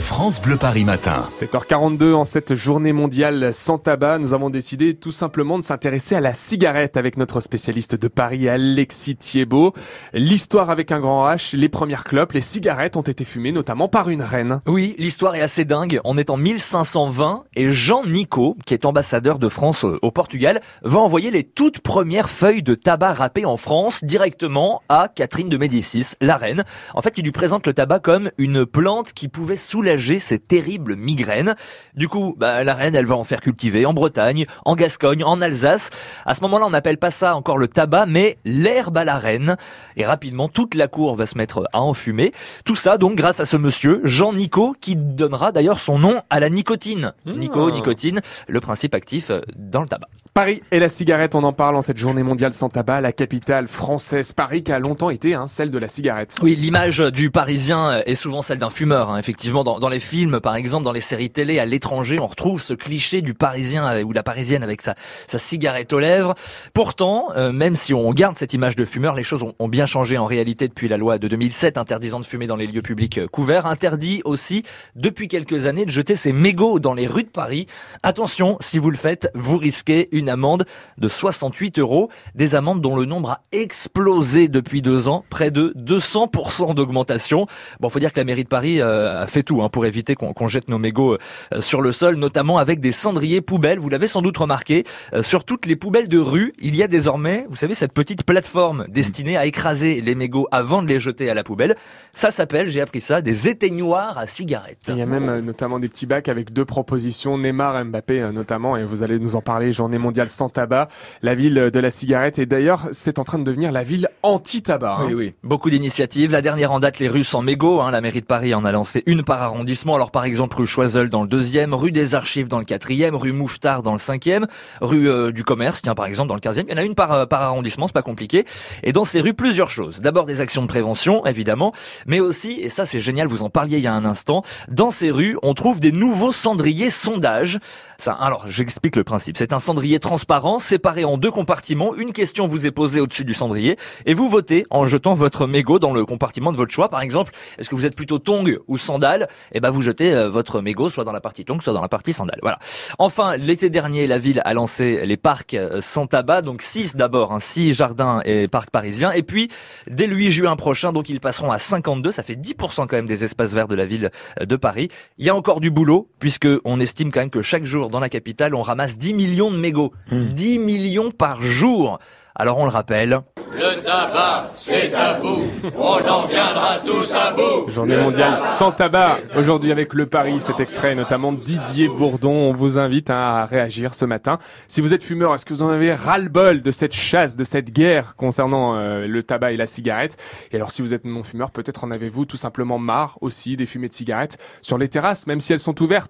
France Bleu Paris Matin. 7h42 en cette journée mondiale sans tabac, nous avons décidé tout simplement de s'intéresser à la cigarette avec notre spécialiste de Paris, Alexis Thiebaud. L'histoire avec un grand H, les premières clopes, les cigarettes ont été fumées notamment par une reine. Oui, l'histoire est assez dingue. On est en 1520 et Jean Nico, qui est ambassadeur de France au Portugal, va envoyer les toutes premières feuilles de tabac râpées en France directement à Catherine de Médicis, la reine. En fait, il lui présente le tabac comme une plante qui pouvait soulager ces terribles migraines. Du coup, bah, la reine, elle va en faire cultiver en Bretagne, en Gascogne, en Alsace. À ce moment-là, on n'appelle pas ça encore le tabac, mais l'herbe à la reine. Et rapidement, toute la cour va se mettre à enfumer. Tout ça, donc, grâce à ce monsieur, Jean Nico, qui donnera d'ailleurs son nom à la nicotine. Nico, Ah. nicotine, le principe actif euh, dans le tabac. Paris et la cigarette, on en parle en cette journée mondiale sans tabac, la capitale française. Paris qui a longtemps été hein, celle de la cigarette. Oui, l'image du Parisien est souvent celle d'un fumeur. hein. Effectivement, dans, les films, par exemple, dans les séries télé à l'étranger, on retrouve ce cliché du Parisien avec- ou la Parisienne avec sa, cigarette aux lèvres. Pourtant, euh, même si on garde cette image de fumeur, les choses ont, ont bien changé en réalité depuis la loi de 2007 interdisant de fumer dans les lieux publics euh, couverts. Interdit aussi depuis quelques années de jeter ses mégots dans les rues de Paris. Attention, si vous le faites, vous risquez une amende de 68 euros. Des amendes dont le nombre a explosé depuis deux ans, près de 200% d'augmentation. Bon, faut dire que la mairie de Paris euh, a fait tout hein, pour éviter qu'on jette nos mégots euh, sur le sol, notamment avec des cendriers poubelles. Vous l'avez sans doute remarqué, euh, sur toutes les poubelles de rue, il y a désormais, vous savez, cette petite plateforme destinée à écraser les mégots avant de les jeter à la poubelle. Ça s'appelle, j'ai appris ça, des éteignoirs à cigarettes. Il y a même notamment des petits bacs avec deux propositions, Neymar, Mbappé euh, notamment, et vous allez nous en parler, journée mondiale sans tabac, la ville de la cigarette, et d'ailleurs c'est en train de devenir la ville anti-tabac. hein. Oui, oui. Beaucoup d'initiatives. La dernière en date, les rues sans mégots. Hein. La mairie de Paris en a lancé une par arrondissement. Alors, par exemple, rue Choiseul dans le deuxième, rue des Archives dans le quatrième, rue Mouffetard dans le cinquième, rue euh, du Commerce, tiens, par exemple, dans le quinzième. Il y en a une par, euh, par arrondissement, c'est pas compliqué. Et dans ces rues, plusieurs choses. D'abord, des actions de prévention, évidemment. Mais aussi, et ça c'est génial, vous en parliez il y a un instant, dans ces rues, on trouve des nouveaux cendriers sondages. Ça, alors, j'explique le principe. C'est un cendrier transparent, séparé en deux compartiments. Une question vous est posée au-dessus du cendrier et vous votez en jetant votre mégot dans le compartiment de votre choix. Par exemple, est-ce que vous êtes plutôt tong ou sandales? Eh ben, vous jetez euh, votre mégot soit dans la partie tong, soit dans la partie sandales. Voilà. Enfin, l'été dernier, la ville a lancé les parcs euh, sans tabac, donc 6 d'abord, hein, 6 jardins et parcs parisiens. Et puis, dès le 8 juin prochain, donc ils passeront à 52. Ça fait 10% quand même des espaces verts de la ville euh, de Paris. Il y a encore du boulot, puisque on estime quand même que chaque jour dans la capitale, on ramasse 10 millions de mégots. 10 millions par jour. Alors on le rappelle. Le tabac, c'est tabou. On en viendra tous à bout. Journée mondiale sans tabac. Aujourd'hui avec le Paris, cet extrait, notamment Didier Bourdon. On vous invite hein, à réagir ce matin. Si vous êtes fumeur, est-ce que vous en avez ras-le-bol de cette chasse, de cette guerre concernant euh, le tabac et la cigarette? Et alors si vous êtes non-fumeur, peut-être en avez-vous tout simplement marre aussi des fumées de cigarettes sur les terrasses, même si elles sont ouvertes